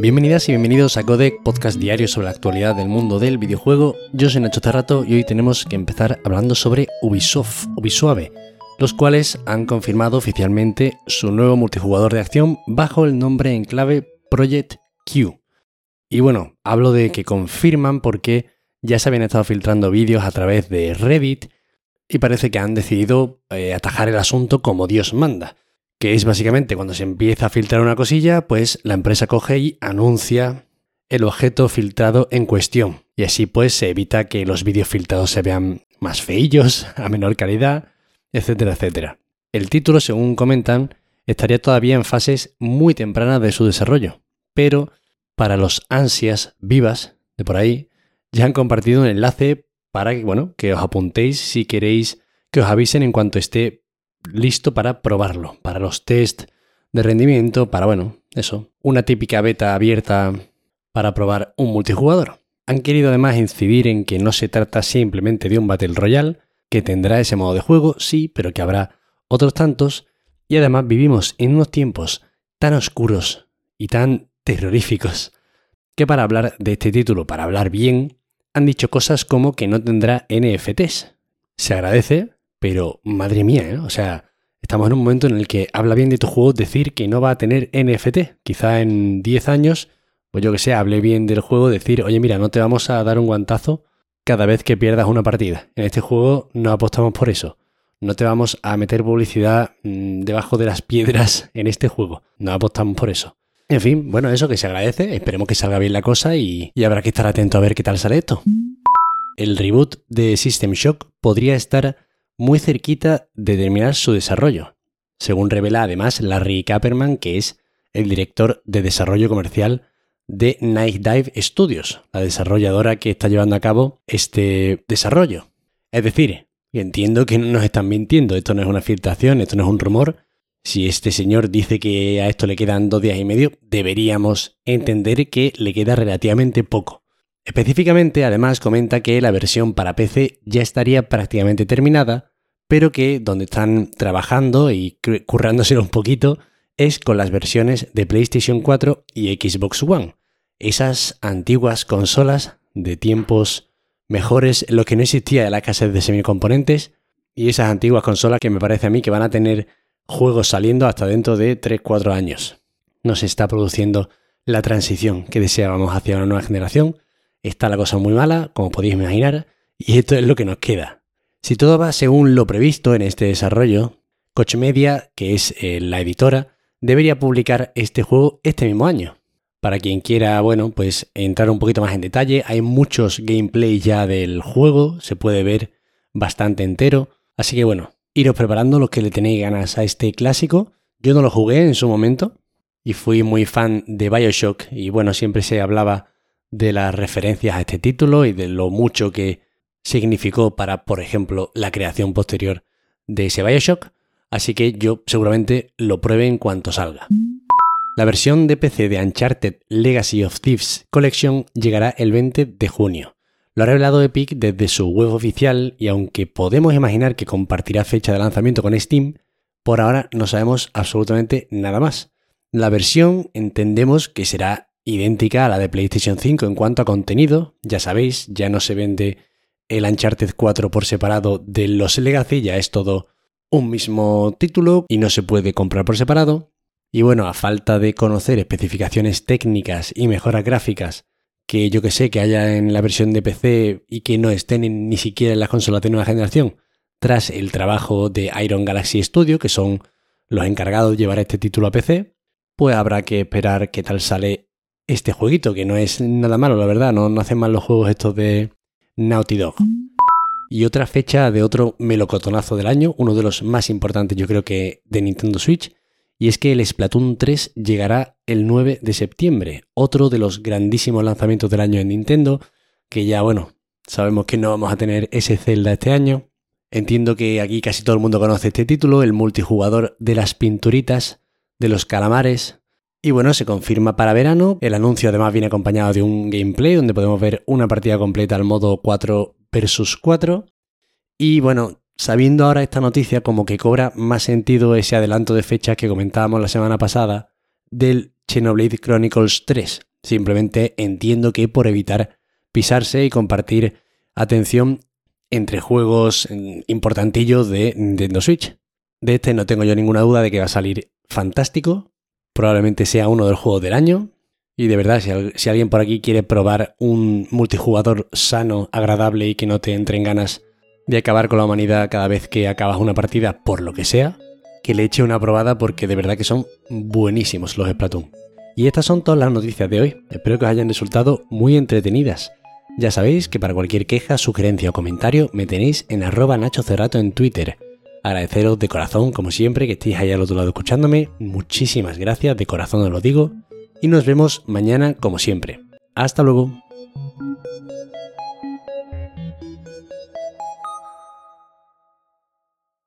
Bienvenidas y bienvenidos a Codec, podcast diario sobre la actualidad del mundo del videojuego. Yo soy Nacho Cerrato y hoy tenemos que empezar hablando sobre Ubisoft, Ubisuave, los cuales han confirmado oficialmente su nuevo multijugador de acción bajo el nombre en clave Project Q. Y bueno, hablo de que confirman porque ya se habían estado filtrando vídeos a través de Reddit y parece que han decidido eh, atajar el asunto como Dios manda que es básicamente cuando se empieza a filtrar una cosilla, pues la empresa coge y anuncia el objeto filtrado en cuestión. Y así pues se evita que los vídeos filtrados se vean más feillos, a menor calidad, etcétera, etcétera. El título, según comentan, estaría todavía en fases muy tempranas de su desarrollo, pero para los ansias vivas de por ahí, ya han compartido un enlace para que, bueno, que os apuntéis si queréis que os avisen en cuanto esté listo para probarlo, para los test de rendimiento, para, bueno, eso, una típica beta abierta para probar un multijugador. Han querido además incidir en que no se trata simplemente de un Battle Royale, que tendrá ese modo de juego, sí, pero que habrá otros tantos, y además vivimos en unos tiempos tan oscuros y tan terroríficos, que para hablar de este título, para hablar bien, han dicho cosas como que no tendrá NFTs. Se agradece, pero madre mía, ¿eh? o sea, estamos en un momento en el que habla bien de tu juego decir que no va a tener NFT. Quizá en 10 años, pues yo que sé, hable bien del juego, decir, oye, mira, no te vamos a dar un guantazo cada vez que pierdas una partida. En este juego no apostamos por eso. No te vamos a meter publicidad mm, debajo de las piedras en este juego. No apostamos por eso. En fin, bueno, eso que se agradece. Esperemos que salga bien la cosa y, y habrá que estar atento a ver qué tal sale esto. El reboot de System Shock podría estar muy cerquita de terminar su desarrollo, según revela además Larry Kapperman, que es el director de desarrollo comercial de Night Dive Studios, la desarrolladora que está llevando a cabo este desarrollo. Es decir, entiendo que no nos están mintiendo, esto no es una filtración, esto no es un rumor. Si este señor dice que a esto le quedan dos días y medio, deberíamos entender que le queda relativamente poco. Específicamente, además, comenta que la versión para PC ya estaría prácticamente terminada pero que donde están trabajando y currándose un poquito es con las versiones de PlayStation 4 y Xbox One. Esas antiguas consolas de tiempos mejores en los que no existía la escasez de semicomponentes y esas antiguas consolas que me parece a mí que van a tener juegos saliendo hasta dentro de 3-4 años. No se está produciendo la transición que deseábamos hacia una nueva generación. Está la cosa muy mala, como podéis imaginar, y esto es lo que nos queda. Si todo va según lo previsto en este desarrollo, Coach Media, que es eh, la editora, debería publicar este juego este mismo año. Para quien quiera, bueno, pues entrar un poquito más en detalle, hay muchos gameplay ya del juego, se puede ver bastante entero. Así que bueno, iros preparando los que le tenéis ganas a este clásico. Yo no lo jugué en su momento y fui muy fan de Bioshock y bueno, siempre se hablaba de las referencias a este título y de lo mucho que significó para, por ejemplo, la creación posterior de ese Bioshock, así que yo seguramente lo pruebe en cuanto salga. La versión de PC de Uncharted Legacy of Thieves Collection llegará el 20 de junio. Lo ha revelado Epic desde su web oficial y aunque podemos imaginar que compartirá fecha de lanzamiento con Steam, por ahora no sabemos absolutamente nada más. La versión entendemos que será idéntica a la de PlayStation 5 en cuanto a contenido, ya sabéis, ya no se vende el Uncharted 4 por separado de los Legacy, ya es todo un mismo título y no se puede comprar por separado. Y bueno, a falta de conocer especificaciones técnicas y mejoras gráficas que yo que sé que haya en la versión de PC y que no estén ni siquiera en las consolas de nueva generación, tras el trabajo de Iron Galaxy Studio, que son los encargados de llevar este título a PC, pues habrá que esperar qué tal sale este jueguito, que no es nada malo, la verdad, no, no hacen mal los juegos estos de, Naughty Dog. Y otra fecha de otro melocotonazo del año, uno de los más importantes yo creo que de Nintendo Switch, y es que el Splatoon 3 llegará el 9 de septiembre, otro de los grandísimos lanzamientos del año en Nintendo, que ya bueno, sabemos que no vamos a tener ese Zelda este año. Entiendo que aquí casi todo el mundo conoce este título, el multijugador de las pinturitas, de los calamares, y bueno, se confirma para verano. El anuncio además viene acompañado de un gameplay donde podemos ver una partida completa al modo 4 versus 4. Y bueno, sabiendo ahora esta noticia, como que cobra más sentido ese adelanto de fechas que comentábamos la semana pasada del Xenoblade Chronicles 3, Simplemente entiendo que por evitar pisarse y compartir atención entre juegos mm, importantillos de Nintendo Switch. De este no tengo yo ninguna duda de que va a salir fantástico. Probablemente sea uno de los juegos del año. Y de verdad, si, alguien por aquí quiere probar un multijugador sano, agradable y que no te entre en ganas de acabar con la humanidad cada vez que acabas una partida, por lo que sea, que le eche una probada porque de verdad que son buenísimos los Splatoon. Y estas son todas las noticias de hoy. Espero que os hayan resultado muy entretenidas. Ya sabéis que para cualquier queja, sugerencia o comentario me tenéis en arroba Nacho Cerrato en Twitter. Agradeceros de corazón, como siempre, que estéis ahí al otro lado escuchándome. Muchísimas gracias, de corazón os lo digo. Y nos vemos mañana, como siempre. Hasta luego.